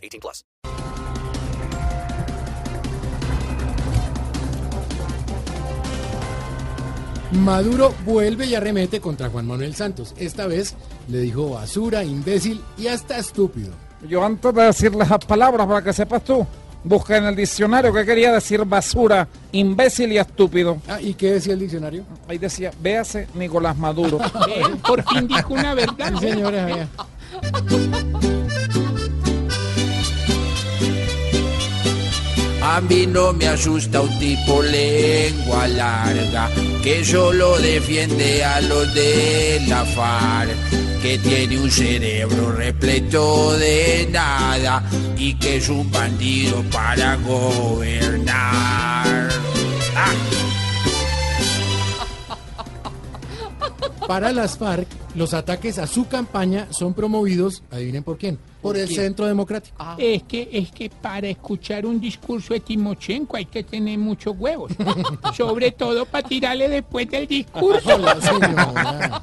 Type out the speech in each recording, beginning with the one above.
18 plus. Maduro vuelve y arremete contra Juan Manuel Santos. Esta vez le dijo basura, imbécil y hasta estúpido. Yo antes de decirles las palabras para que sepas tú, busqué en el diccionario que quería decir basura, imbécil y estúpido. Ah, ¿y qué decía el diccionario? Ahí decía, véase Nicolás Maduro. Por fin dijo una verdad. Sí, señores, A mí no me asusta un tipo lengua larga que solo defiende a los de la FARC, que tiene un cerebro repleto de nada y que es un bandido para gobernar. Para las FARC, los ataques a su campaña son promovidos, adivinen por quién, por el Centro Democrático. Es que, es que para escuchar un discurso de Timochenko hay que tener muchos huevos. Sobre todo para tirarle después del discurso. Hola.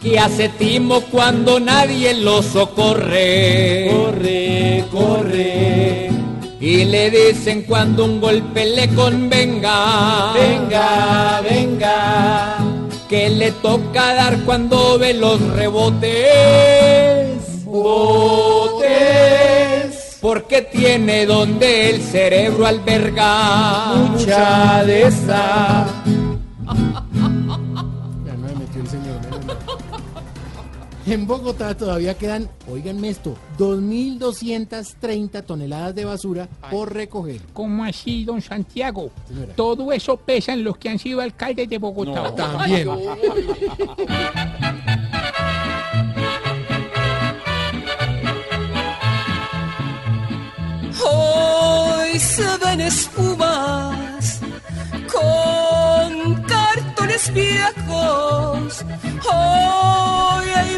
¿Qué hace Timo cuando nadie lo socorre? Corre, corre. Y le dicen cuando un golpe le convenga. Venga, venga. Que le toca dar cuando ve los rebotes. Botes. Porque tiene donde el cerebro alberga. Mucha de esa. Ya no me metió el señor. No, no, no. En Bogotá todavía quedan, oiganme esto, 2.230 toneladas de basura por recoger. ¿Cómo así, don Santiago? Señora. Todo eso pesa en los que han sido alcaldes de Bogotá. También. Hoy se ven espumas con cartones viejos. Hoy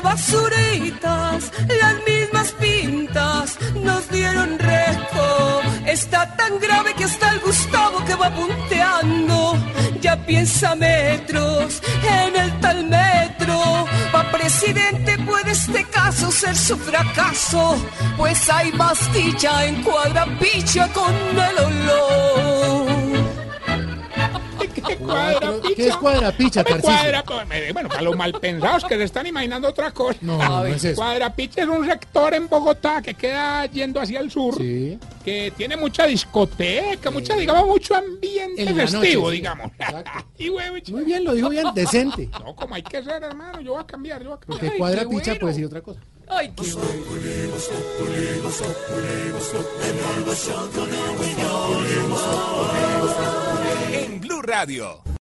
basuritas, las mismas pintas nos dieron reco. Está tan grave que hasta el Gustavo que va punteando ya piensa metros en el tal metro. Pa' presidente puede este caso ser su fracaso, pues hay más en cuadrapicha con el ¿Qué es cuadrapicha, cuadra? pues, Bueno, para los malpensados que se están imaginando otra cosa. No, no, no es eso. Cuadrapicha es un sector en Bogotá que queda yendo hacia el sur, Sí. que tiene mucha discoteca, mucha, digamos, mucho ambiente En la noche, festivo, sí. digamos. Exacto. y huevo, Muy bien, lo dijo bien, decente. No, como hay que ser, hermano, yo voy a cambiar, yo voy a cambiar. Porque cuadrapicha puede decir otra cosa. Ay, qué En Blue Radio.